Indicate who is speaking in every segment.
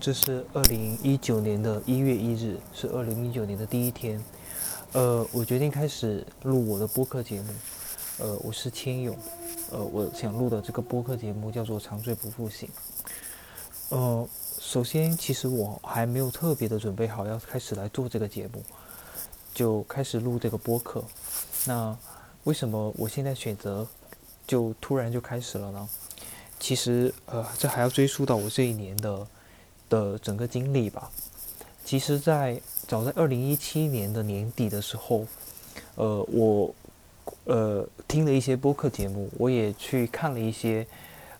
Speaker 1: 这是二零一九年的一月一日，是二零一九年的第一天。呃，我决定开始录我的播客节目。呃，我是千勇。呃，我想录的这个播客节目叫做《长醉不复醒》。呃，首先，其实我还没有特别的准备好要开始来做这个节目，就开始录这个播客。那为什么我现在选择就突然就开始了呢？其实，呃，这还要追溯到我这一年的。的整个经历吧，其实，在早在二零一七年的年底的时候，呃，我呃听了一些播客节目，我也去看了一些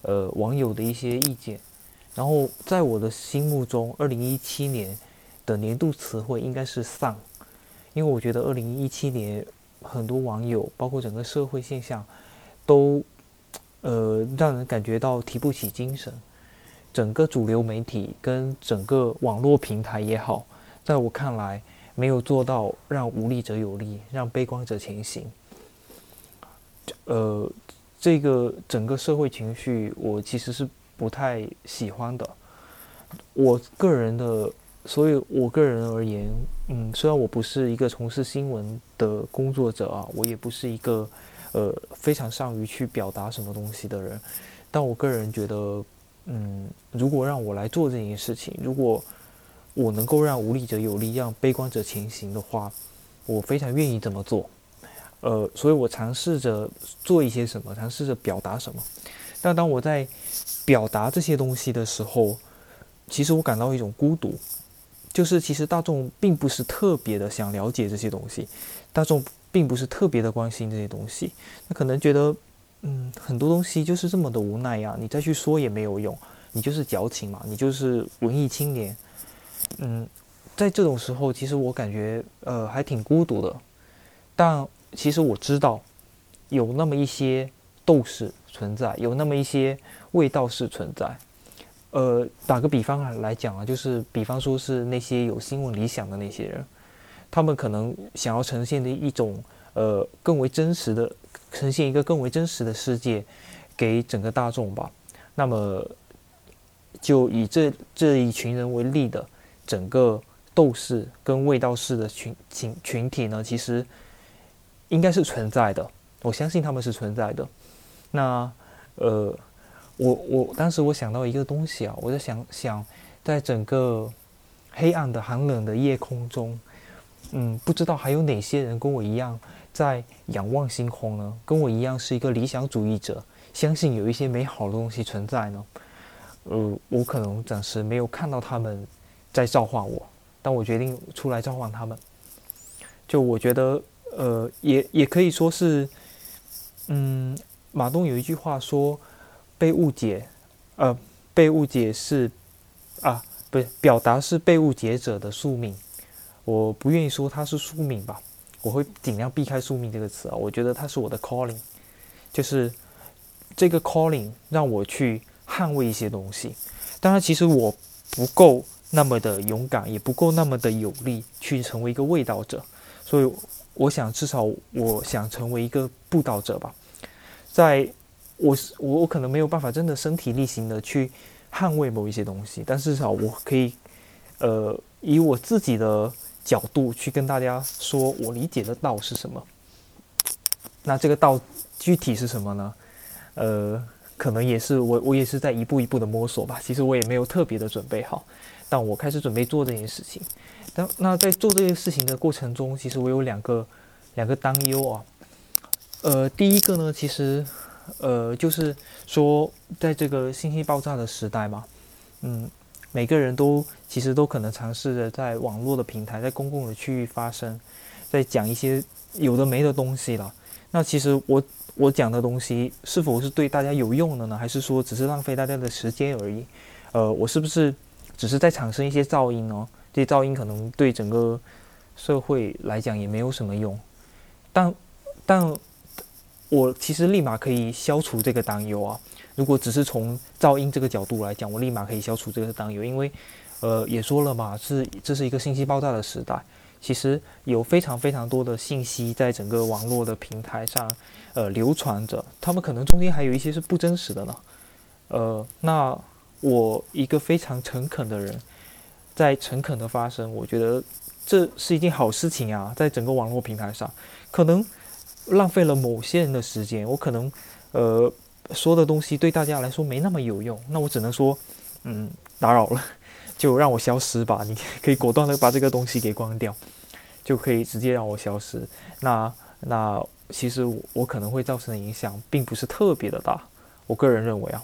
Speaker 1: 呃网友的一些意见，然后在我的心目中，二零一七年的年度词汇应该是丧，因为我觉得二零一七年很多网友，包括整个社会现象，都呃让人感觉到提不起精神。整个主流媒体跟整个网络平台也好，在我看来，没有做到让无力者有力，让悲观者前行。呃，这个整个社会情绪，我其实是不太喜欢的。我个人的，所以我个人而言，嗯，虽然我不是一个从事新闻的工作者啊，我也不是一个呃非常善于去表达什么东西的人，但我个人觉得。嗯，如果让我来做这件事情，如果我能够让无力者有力，让悲观者前行的话，我非常愿意这么做。呃，所以我尝试着做一些什么，尝试着表达什么。但当我在表达这些东西的时候，其实我感到一种孤独，就是其实大众并不是特别的想了解这些东西，大众并不是特别的关心这些东西，那可能觉得。嗯，很多东西就是这么的无奈呀，你再去说也没有用，你就是矫情嘛，你就是文艺青年。嗯，在这种时候，其实我感觉呃还挺孤独的。但其实我知道，有那么一些斗士存在，有那么一些味道是存在。呃，打个比方来讲啊，就是比方说是那些有新闻理想的那些人，他们可能想要呈现的一种呃更为真实的。呈现一个更为真实的世界给整个大众吧。那么，就以这这一群人为例的整个斗士跟卫道士的群群群体呢，其实应该是存在的。我相信他们是存在的。那呃，我我当时我想到一个东西啊，我在想想，在整个黑暗的寒冷的夜空中，嗯，不知道还有哪些人跟我一样。在仰望星空呢，跟我一样是一个理想主义者，相信有一些美好的东西存在呢。呃，我可能暂时没有看到他们在召唤我，但我决定出来召唤他们。就我觉得，呃，也也可以说是，嗯，马东有一句话说，被误解，呃，被误解是，啊，不是表达是被误解者的宿命。我不愿意说他是宿命吧。我会尽量避开“宿命”这个词啊，我觉得它是我的 calling，就是这个 calling 让我去捍卫一些东西。当然，其实我不够那么的勇敢，也不够那么的有力去成为一个卫道者，所以我想至少我想成为一个布道者吧。在我我我可能没有办法真的身体力行的去捍卫某一些东西，但至少我可以呃以我自己的。角度去跟大家说，我理解的道是什么？那这个道具体是什么呢？呃，可能也是我我也是在一步一步的摸索吧。其实我也没有特别的准备好，但我开始准备做这件事情。但那在做这件事情的过程中，其实我有两个两个担忧啊。呃，第一个呢，其实呃就是说，在这个信息爆炸的时代嘛，嗯。每个人都其实都可能尝试着在网络的平台，在公共的区域发声，在讲一些有的没的东西了。那其实我我讲的东西是否是对大家有用的呢？还是说只是浪费大家的时间而已？呃，我是不是只是在产生一些噪音呢？这些噪音可能对整个社会来讲也没有什么用。但但我其实立马可以消除这个担忧啊。如果只是从噪音这个角度来讲，我立马可以消除这个担忧，因为，呃，也说了嘛，是这是一个信息爆炸的时代，其实有非常非常多的信息在整个网络的平台上，呃，流传着，他们可能中间还有一些是不真实的呢，呃，那我一个非常诚恳的人，在诚恳的发声，我觉得这是一件好事情啊。在整个网络平台上，可能浪费了某些人的时间，我可能呃说的东西对大家来说没那么有用，那我只能说，嗯，打扰了，就让我消失吧。你可以果断的把这个东西给关掉，就可以直接让我消失。那那其实我可能会造成的影响并不是特别的大，我个人认为啊。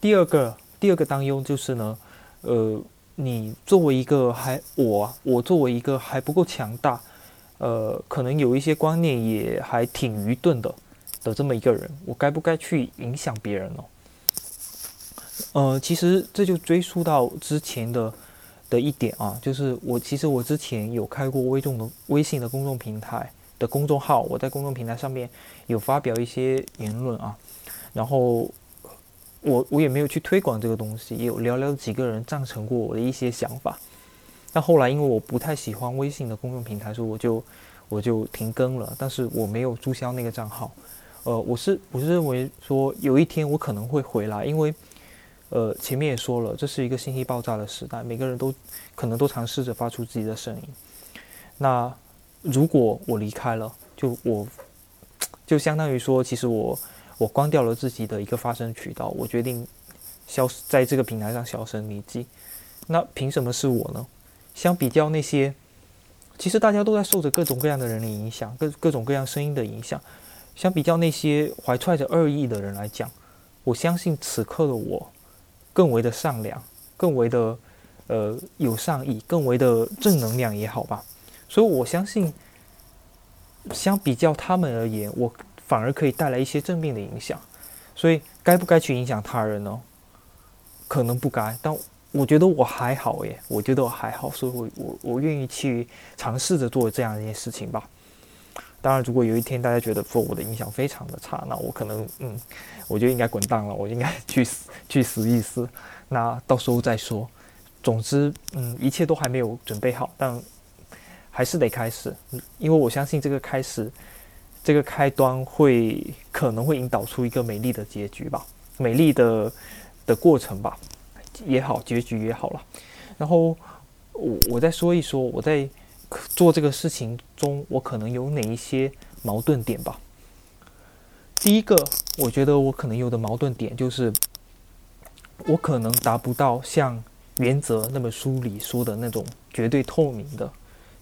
Speaker 1: 第二个第二个担忧就是呢，呃，你作为一个还我我作为一个还不够强大，呃，可能有一些观念也还挺愚钝的的这么一个人，我该不该去影响别人呢？呃，其实这就追溯到之前的的一点啊，就是我其实我之前有开过微众的微信的公众平台的公众号，我在公众平台上面有发表一些言论啊，然后。我我也没有去推广这个东西，也有寥寥几个人赞成过我的一些想法。但后来因为我不太喜欢微信的公众平台，所以我就我就停更了。但是我没有注销那个账号。呃，我是我是认为说有一天我可能会回来，因为呃前面也说了，这是一个信息爆炸的时代，每个人都可能都尝试着发出自己的声音。那如果我离开了，就我就相当于说，其实我。我关掉了自己的一个发声渠道，我决定消失在这个平台上销声匿迹。那凭什么是我呢？相比较那些，其实大家都在受着各种各样的人的影响，各各种各样声音的影响。相比较那些怀揣着恶意的人来讲，我相信此刻的我更为的善良，更为的呃有善意，更为的正能量也好吧。所以我相信，相比较他们而言，我。反而可以带来一些正面的影响，所以该不该去影响他人呢？可能不该，但我觉得我还好耶，我觉得我还好，所以我我我愿意去尝试着做这样一件事情吧。当然，如果有一天大家觉得说我的影响非常的差，那我可能嗯，我就应该滚蛋了，我应该去死去死一死，那到时候再说。总之，嗯，一切都还没有准备好，但还是得开始，因为我相信这个开始。这个开端会可能会引导出一个美丽的结局吧，美丽的的过程吧，也好，结局也好了。然后我我再说一说我在做这个事情中，我可能有哪一些矛盾点吧。第一个，我觉得我可能有的矛盾点就是，我可能达不到像原则那么书里说的那种绝对透明的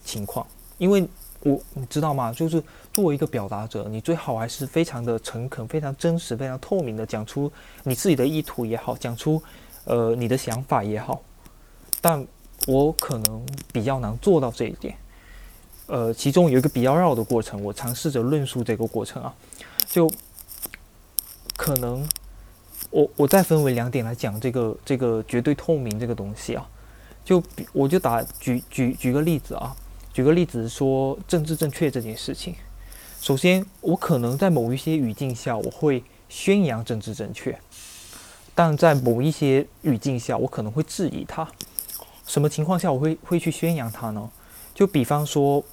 Speaker 1: 情况，因为。我你知道吗？就是作为一个表达者，你最好还是非常的诚恳、非常真实、非常透明的讲出你自己的意图也好，讲出呃你的想法也好。但我可能比较难做到这一点。呃，其中有一个比较绕的过程，我尝试着论述这个过程啊。就可能我我再分为两点来讲这个这个绝对透明这个东西啊。就我就打举举举个例子啊。举个例子说政治正确这件事情，首先我可能在某一些语境下我会宣扬政治正确，但在某一些语境下我可能会质疑它。什么情况下我会会去宣扬它呢？就比方说，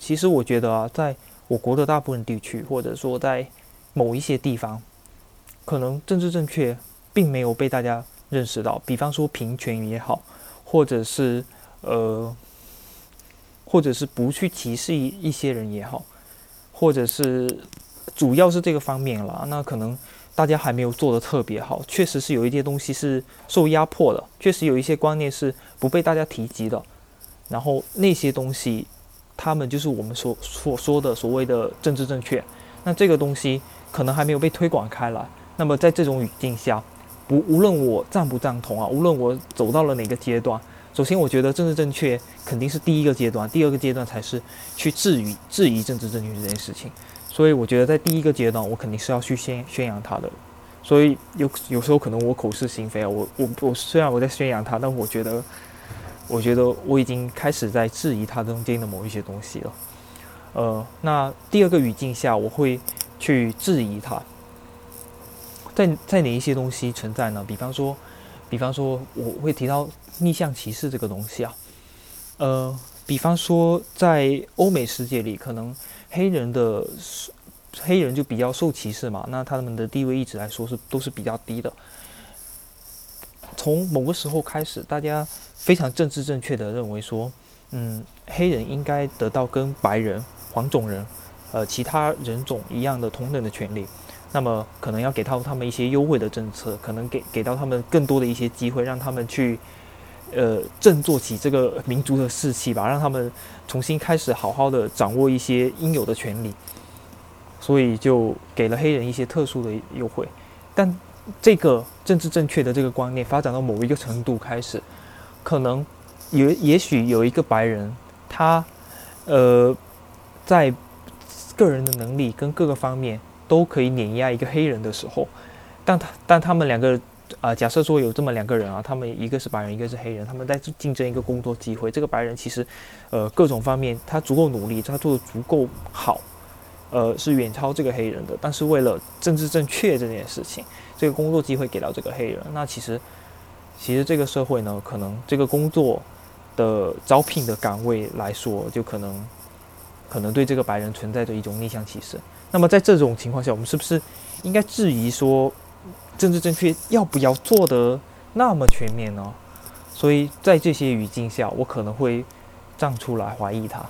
Speaker 1: 其实我觉得啊，在我国的大部分地区，或者说在某一些地方，可能政治正确并没有被大家认识到。比方说平权也好，或者是呃。或者是不去歧视一一些人也好，或者是主要是这个方面了。那可能大家还没有做的特别好，确实是有一些东西是受压迫的，确实有一些观念是不被大家提及的。然后那些东西，他们就是我们所所说的所谓的政治正确。那这个东西可能还没有被推广开来。那么在这种语境下，不无论我赞不赞同啊，无论我走到了哪个阶段。首先，我觉得政治正确肯定是第一个阶段，第二个阶段才是去质疑质疑政治正确这件事情。所以，我觉得在第一个阶段，我肯定是要去宣宣扬它的。所以有有时候可能我口是心非啊，我我我虽然我在宣扬它，但我觉得我觉得我已经开始在质疑它中间的某一些东西了。呃，那第二个语境下，我会去质疑它，在在哪一些东西存在呢？比方说。比方说，我会提到逆向歧视这个东西啊，呃，比方说在欧美世界里，可能黑人的黑人就比较受歧视嘛，那他们的地位一直来说是都是比较低的。从某个时候开始，大家非常政治正确的认为说，嗯，黑人应该得到跟白人、黄种人，呃，其他人种一样的同等的权利。那么可能要给到他们一些优惠的政策，可能给给到他们更多的一些机会，让他们去，呃，振作起这个民族的士气吧，让他们重新开始好好的掌握一些应有的权利。所以就给了黑人一些特殊的优惠，但这个政治正确的这个观念发展到某一个程度开始，可能也也许有一个白人，他呃在个人的能力跟各个方面。都可以碾压一个黑人的时候，但他但他们两个啊，假设说有这么两个人啊，他们一个是白人，一个是黑人，他们在竞争一个工作机会。这个白人其实，呃，各种方面他足够努力，他做的足够好，呃，是远超这个黑人的。但是为了政治正确这件事情，这个工作机会给到这个黑人，那其实其实这个社会呢，可能这个工作的招聘的岗位来说，就可能可能对这个白人存在着一种逆向歧视。那么在这种情况下，我们是不是应该质疑说，政治正确要不要做得那么全面呢？所以在这些语境下，我可能会站出来怀疑他。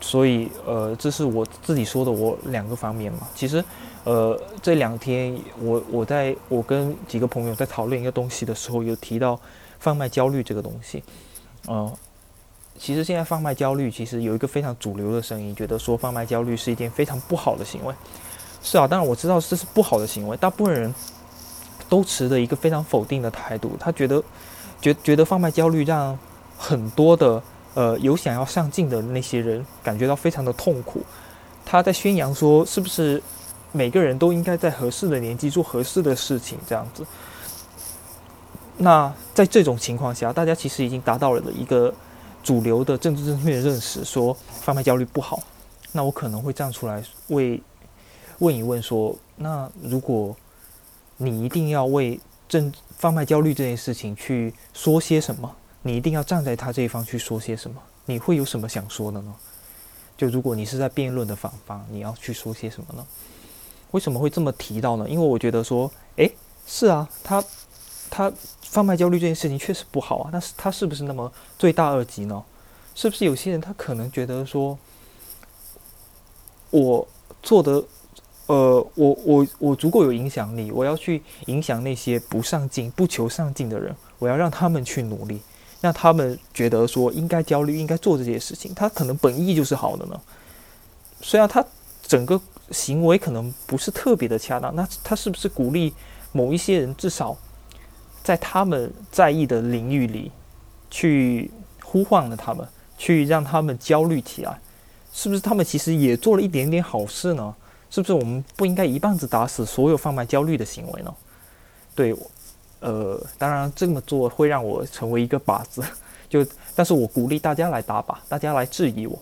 Speaker 1: 所以，呃，这是我自己说的，我两个方面嘛。其实，呃，这两天我我在我跟几个朋友在讨论一个东西的时候，有提到贩卖焦虑这个东西，嗯。其实现在贩卖焦虑，其实有一个非常主流的声音，觉得说贩卖焦虑是一件非常不好的行为。是啊，当然我知道这是不好的行为，大部分人都持着一个非常否定的态度。他觉得，觉觉得贩卖焦虑让很多的呃有想要上进的那些人感觉到非常的痛苦。他在宣扬说，是不是每个人都应该在合适的年纪做合适的事情这样子？那在这种情况下，大家其实已经达到了一个。主流的政治正确的认识说贩卖焦虑不好，那我可能会站出来为问一问说，那如果你一定要为正贩卖焦虑这件事情去说些什么，你一定要站在他这一方去说些什么，你会有什么想说的呢？就如果你是在辩论的反方，你要去说些什么呢？为什么会这么提到呢？因为我觉得说，诶，是啊，他。他贩卖焦虑这件事情确实不好啊，但是他是不是那么罪大恶极呢？是不是有些人他可能觉得说，我做的，呃，我我我足够有影响力，我要去影响那些不上进、不求上进的人，我要让他们去努力，让他们觉得说应该焦虑、应该做这些事情，他可能本意就是好的呢。虽然他整个行为可能不是特别的恰当，那他是不是鼓励某一些人至少？在他们在意的领域里，去呼唤了他们，去让他们焦虑起来，是不是他们其实也做了一点点好事呢？是不是我们不应该一棒子打死所有贩卖焦虑的行为呢？对，呃，当然这么做会让我成为一个靶子，就但是我鼓励大家来打靶，大家来质疑我，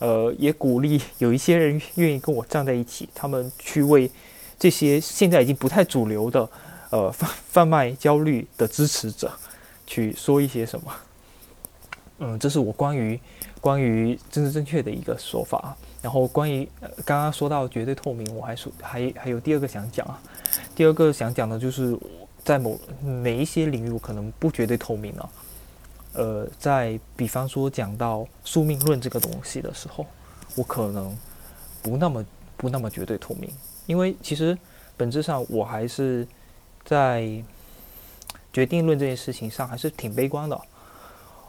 Speaker 1: 呃，也鼓励有一些人愿意跟我站在一起，他们去为这些现在已经不太主流的。呃，贩贩卖焦虑的支持者去说一些什么？嗯，这是我关于关于政治正确的一个说法。然后关于刚刚说到绝对透明，我还说还还有第二个想讲啊。第二个想讲的就是在某哪一些领域可能不绝对透明呢？呃，在比方说讲到宿命论这个东西的时候，我可能不那么不那么绝对透明，因为其实本质上我还是。在决定论这件事情上，还是挺悲观的。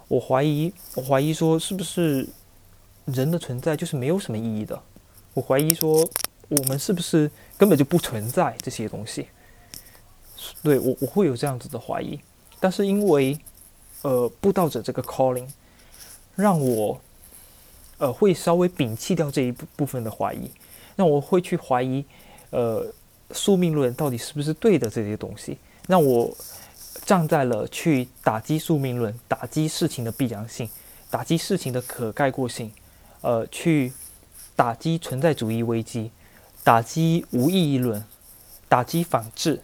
Speaker 1: 我怀疑，我怀疑说，是不是人的存在就是没有什么意义的？我怀疑说，我们是不是根本就不存在这些东西？对我，我会有这样子的怀疑。但是因为，呃，布道者这个 calling，让我，呃，会稍微摒弃掉这一部分的怀疑。那我会去怀疑，呃。宿命论到底是不是对的？这些东西让我站在了去打击宿命论、打击事情的必然性、打击事情的可概括性，呃，去打击存在主义危机、打击无意义论、打击反智，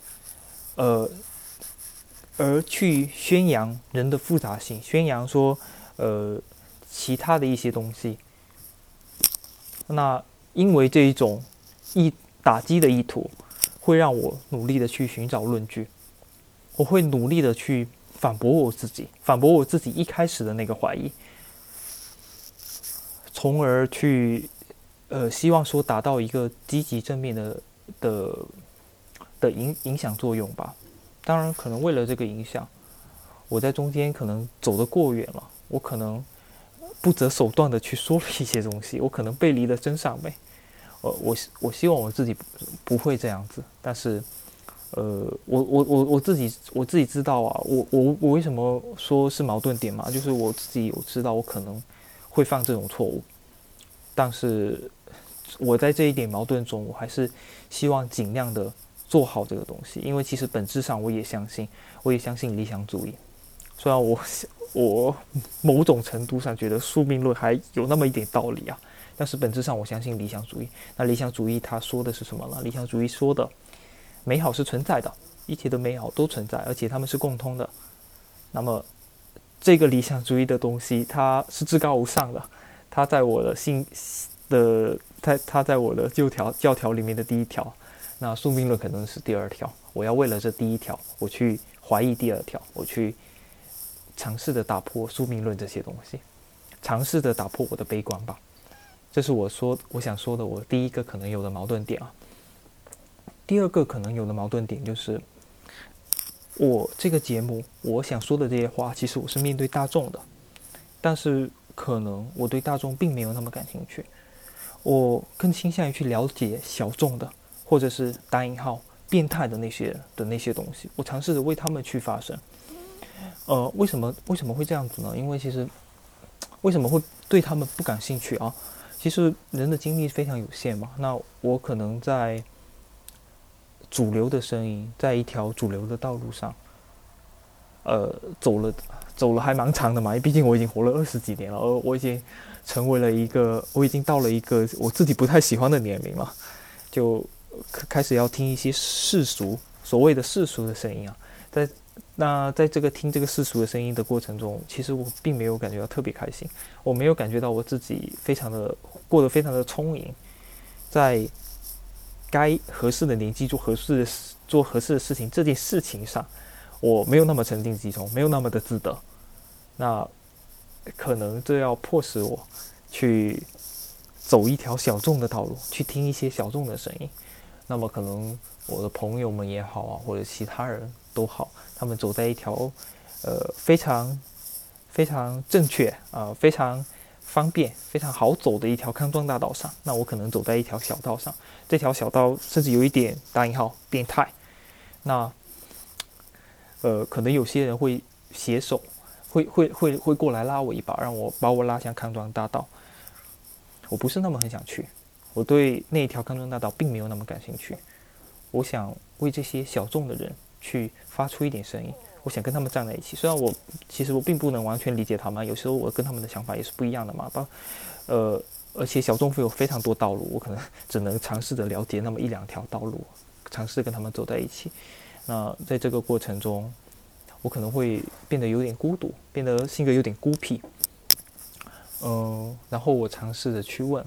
Speaker 1: 呃，而去宣扬人的复杂性，宣扬说，呃，其他的一些东西。那因为这一种意打击的意图。会让我努力的去寻找论据，我会努力的去反驳我自己，反驳我自己一开始的那个怀疑，从而去呃希望说达到一个积极正面的的的影影响作用吧。当然，可能为了这个影响，我在中间可能走得过远了，我可能不择手段的去说了一些东西，我可能背离了真善美。呃，我我希望我自己不会这样子，但是。呃，我我我我自己我自己知道啊，我我我为什么说是矛盾点嘛？就是我自己有知道我可能会犯这种错误，但是我在这一点矛盾中，我还是希望尽量的做好这个东西，因为其实本质上我也相信，我也相信理想主义。虽然我我某种程度上觉得宿命论还有那么一点道理啊，但是本质上我相信理想主义。那理想主义他说的是什么呢？理想主义说的。美好是存在的，一切的美好都存在，而且它们是共通的。那么，这个理想主义的东西，它是至高无上的。它在我的心的，它它在我的旧条教条里面的第一条。那宿命论可能是第二条。我要为了这第一条，我去怀疑第二条，我去尝试的打破宿命论这些东西，尝试的打破我的悲观吧。这是我说我想说的，我第一个可能有的矛盾点啊。第二个可能有的矛盾点就是，我这个节目我想说的这些话，其实我是面对大众的，但是可能我对大众并没有那么感兴趣，我更倾向于去了解小众的，或者是打引号变态的那些的那些东西，我尝试着为他们去发声。呃，为什么为什么会这样子呢？因为其实为什么会对他们不感兴趣啊？其实人的精力非常有限嘛，那我可能在。主流的声音，在一条主流的道路上，呃，走了走了还蛮长的嘛。毕竟我已经活了二十几年了，而我已经成为了一个，我已经到了一个我自己不太喜欢的年龄了，就开始要听一些世俗所谓的世俗的声音啊。在那在这个听这个世俗的声音的过程中，其实我并没有感觉到特别开心，我没有感觉到我自己非常的过得非常的充盈，在。该合适的年纪做合适的事，做合适的事情，这件事情上，我没有那么沉浸其中，没有那么的自得。那可能这要迫使我去走一条小众的道路，去听一些小众的声音。那么可能我的朋友们也好啊，或者其他人都好，他们走在一条呃非常非常正确啊，非常。方便非常好走的一条康庄大道上，那我可能走在一条小道上，这条小道甚至有一点打引号变态。那呃，可能有些人会携手，会会会会过来拉我一把，让我把我拉向康庄大道。我不是那么很想去，我对那一条康庄大道并没有那么感兴趣。我想为这些小众的人去发出一点声音。我想跟他们站在一起，虽然我其实我并不能完全理解他们，有时候我跟他们的想法也是不一样的嘛。包，呃，而且小众会有非常多道路，我可能只能尝试着了解那么一两条道路，尝试跟他们走在一起。那在这个过程中，我可能会变得有点孤独，变得性格有点孤僻。嗯，然后我尝试着去问，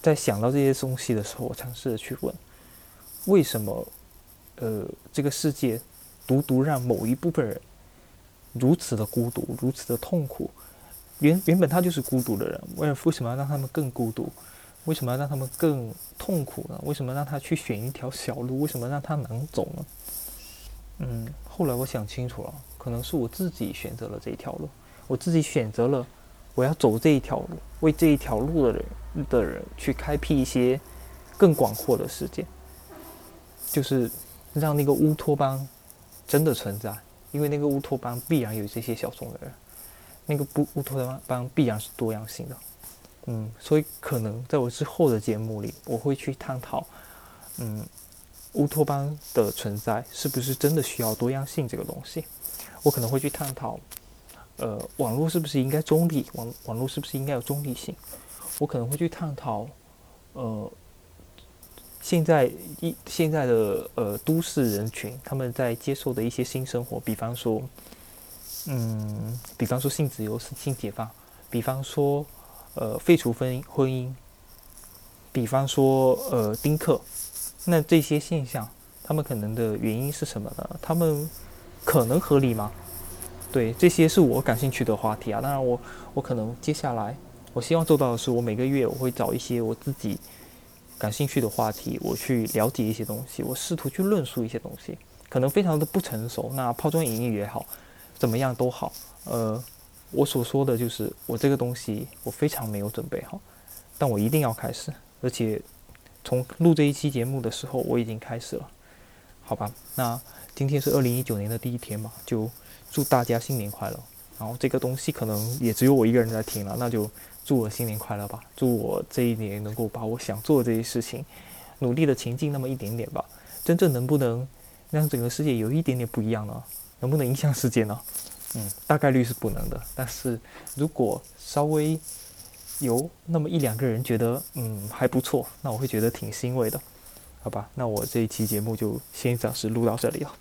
Speaker 1: 在想到这些东西的时候，我尝试着去问，为什么，呃，这个世界。独独让某一部分人如此的孤独，如此的痛苦。原原本他就是孤独的人，为为什么要让他们更孤独？为什么要让他们更痛苦呢？为什么让他去选一条小路？为什么让他能走呢？嗯，后来我想清楚了，可能是我自己选择了这一条路，我自己选择了我要走这一条路，为这一条路的人的人去开辟一些更广阔的世界，就是让那个乌托邦。真的存在，因为那个乌托邦必然有这些小众的人，那个不乌托邦邦必然是多样性的，嗯，所以可能在我之后的节目里，我会去探讨，嗯，乌托邦的存在是不是真的需要多样性这个东西？我可能会去探讨，呃，网络是不是应该中立？网网络是不是应该有中立性？我可能会去探讨，呃。现在一现在的呃都市人群，他们在接受的一些新生活，比方说，嗯，比方说性自由、性解放，比方说呃废除婚姻婚姻，比方说呃丁克，那这些现象，他们可能的原因是什么呢？他们可能合理吗？对，这些是我感兴趣的话题啊。当然，我我可能接下来我希望做到的是，我每个月我会找一些我自己感兴趣的话题，我去了解一些东西，我试图去论述一些东西，可能非常的不成熟，那抛砖引玉也好，怎么样都好，呃。我所说的就是，我这个东西我非常没有准备好，但我一定要开始，而且从录这一期节目的时候我已经开始了，好吧？那今天是二零一九年的第一天嘛，就祝大家新年快乐。然后这个东西可能也只有我一个人在听了，那就祝我新年快乐吧，祝我这一年能够把我想做的这些事情努力的前进那么一点点吧。真正能不能让整个世界有一点点不一样呢？能不能影响世界呢？嗯，大概率是不能的。但是如果稍微有那么一两个人觉得嗯还不错，那我会觉得挺欣慰的，好吧？那我这一期节目就先暂时录到这里了。